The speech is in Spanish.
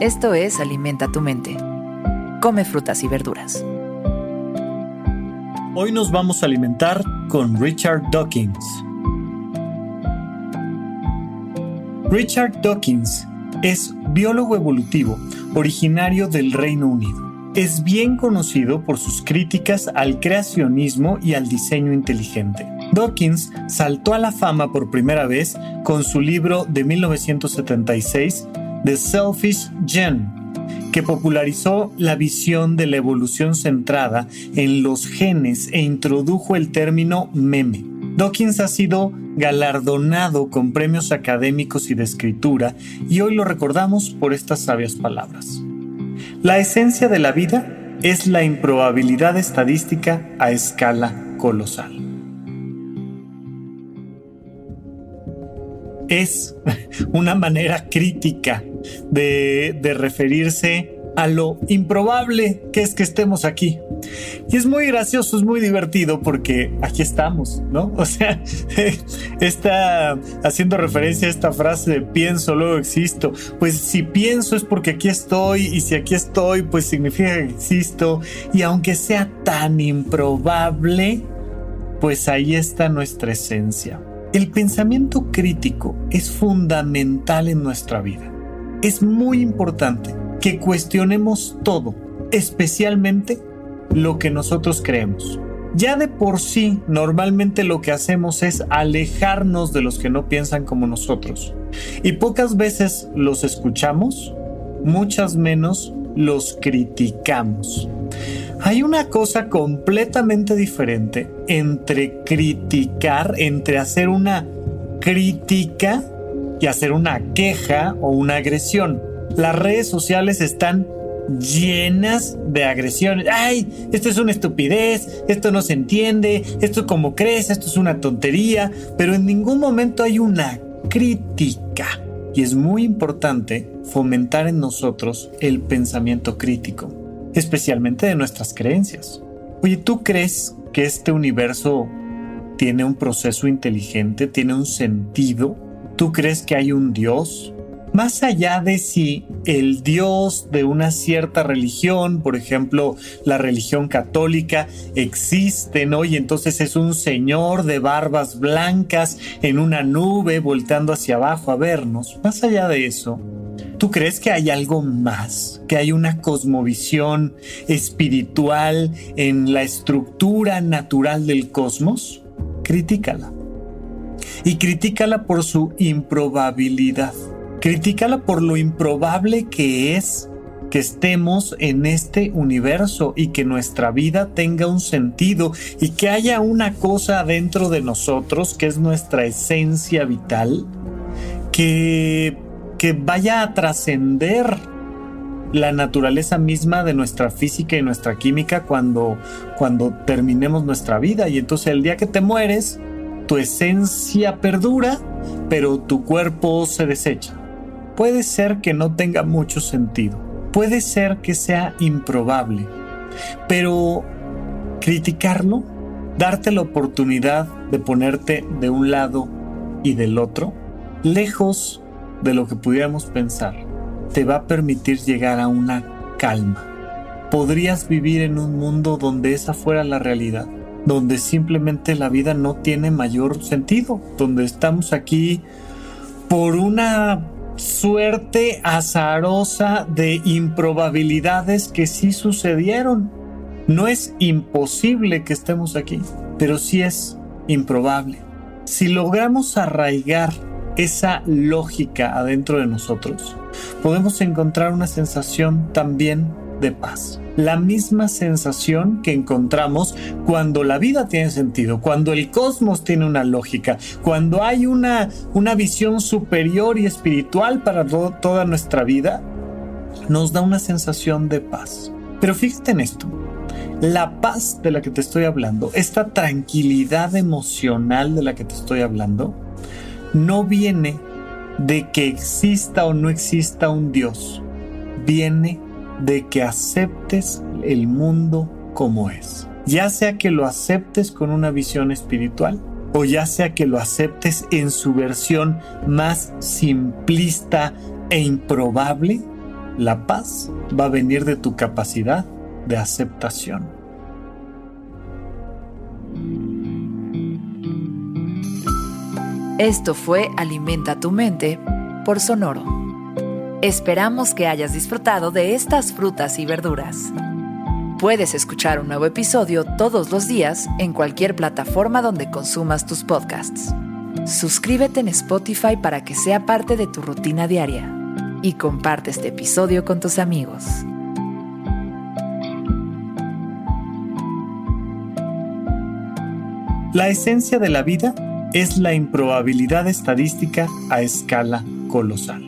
Esto es Alimenta tu mente. Come frutas y verduras. Hoy nos vamos a alimentar con Richard Dawkins. Richard Dawkins es biólogo evolutivo originario del Reino Unido. Es bien conocido por sus críticas al creacionismo y al diseño inteligente. Dawkins saltó a la fama por primera vez con su libro de 1976 The Selfish Gen, que popularizó la visión de la evolución centrada en los genes e introdujo el término meme. Dawkins ha sido galardonado con premios académicos y de escritura y hoy lo recordamos por estas sabias palabras. La esencia de la vida es la improbabilidad estadística a escala colosal. es una manera crítica de, referirse a lo improbable que es que estemos aquí. Y es muy gracioso, es muy divertido porque aquí estamos, ¿no? O sea, está haciendo referencia a esta frase de pienso, luego existo. Pues si pienso es porque aquí estoy y si aquí estoy, pues significa que existo. Y aunque sea tan improbable, pues ahí está nuestra esencia. El pensamiento crítico es fundamental en nuestra vida. Es muy importante que cuestionemos todo, especialmente lo que nosotros creemos. Ya de por sí, normalmente lo que hacemos es alejarnos de los que no piensan como nosotros. Y pocas veces los escuchamos, muchas menos los criticamos. Hay una cosa completamente diferente entre criticar, entre hacer una crítica y hacer una queja o una agresión. Las redes sociales están llenas de agresiones. Ay, esto es una estupidez, esto no se entiende, esto como crees, esto es una tontería, pero en ningún momento hay una crítica. Y es muy importante fomentar en nosotros el pensamiento crítico especialmente de nuestras creencias. Oye, ¿tú crees que este universo tiene un proceso inteligente, tiene un sentido? ¿Tú crees que hay un Dios? Más allá de si el Dios de una cierta religión, por ejemplo, la religión católica, existe, ¿no? Y entonces es un señor de barbas blancas en una nube volteando hacia abajo a vernos. Más allá de eso, ¿Tú crees que hay algo más? ¿Que hay una cosmovisión espiritual en la estructura natural del cosmos? Critícala. Y critícala por su improbabilidad. Critícala por lo improbable que es que estemos en este universo y que nuestra vida tenga un sentido y que haya una cosa dentro de nosotros que es nuestra esencia vital que que vaya a trascender la naturaleza misma de nuestra física y nuestra química cuando, cuando terminemos nuestra vida. Y entonces el día que te mueres, tu esencia perdura, pero tu cuerpo se desecha. Puede ser que no tenga mucho sentido. Puede ser que sea improbable. Pero criticarlo, darte la oportunidad de ponerte de un lado y del otro, lejos de lo que pudiéramos pensar, te va a permitir llegar a una calma. Podrías vivir en un mundo donde esa fuera la realidad, donde simplemente la vida no tiene mayor sentido, donde estamos aquí por una suerte azarosa de improbabilidades que sí sucedieron. No es imposible que estemos aquí, pero sí es improbable. Si logramos arraigar esa lógica adentro de nosotros, podemos encontrar una sensación también de paz. La misma sensación que encontramos cuando la vida tiene sentido, cuando el cosmos tiene una lógica, cuando hay una, una visión superior y espiritual para toda nuestra vida, nos da una sensación de paz. Pero fíjate en esto, la paz de la que te estoy hablando, esta tranquilidad emocional de la que te estoy hablando, no viene de que exista o no exista un Dios, viene de que aceptes el mundo como es. Ya sea que lo aceptes con una visión espiritual o ya sea que lo aceptes en su versión más simplista e improbable, la paz va a venir de tu capacidad de aceptación. Esto fue Alimenta tu mente por Sonoro. Esperamos que hayas disfrutado de estas frutas y verduras. Puedes escuchar un nuevo episodio todos los días en cualquier plataforma donde consumas tus podcasts. Suscríbete en Spotify para que sea parte de tu rutina diaria y comparte este episodio con tus amigos. La esencia de la vida es la improbabilidad estadística a escala colosal.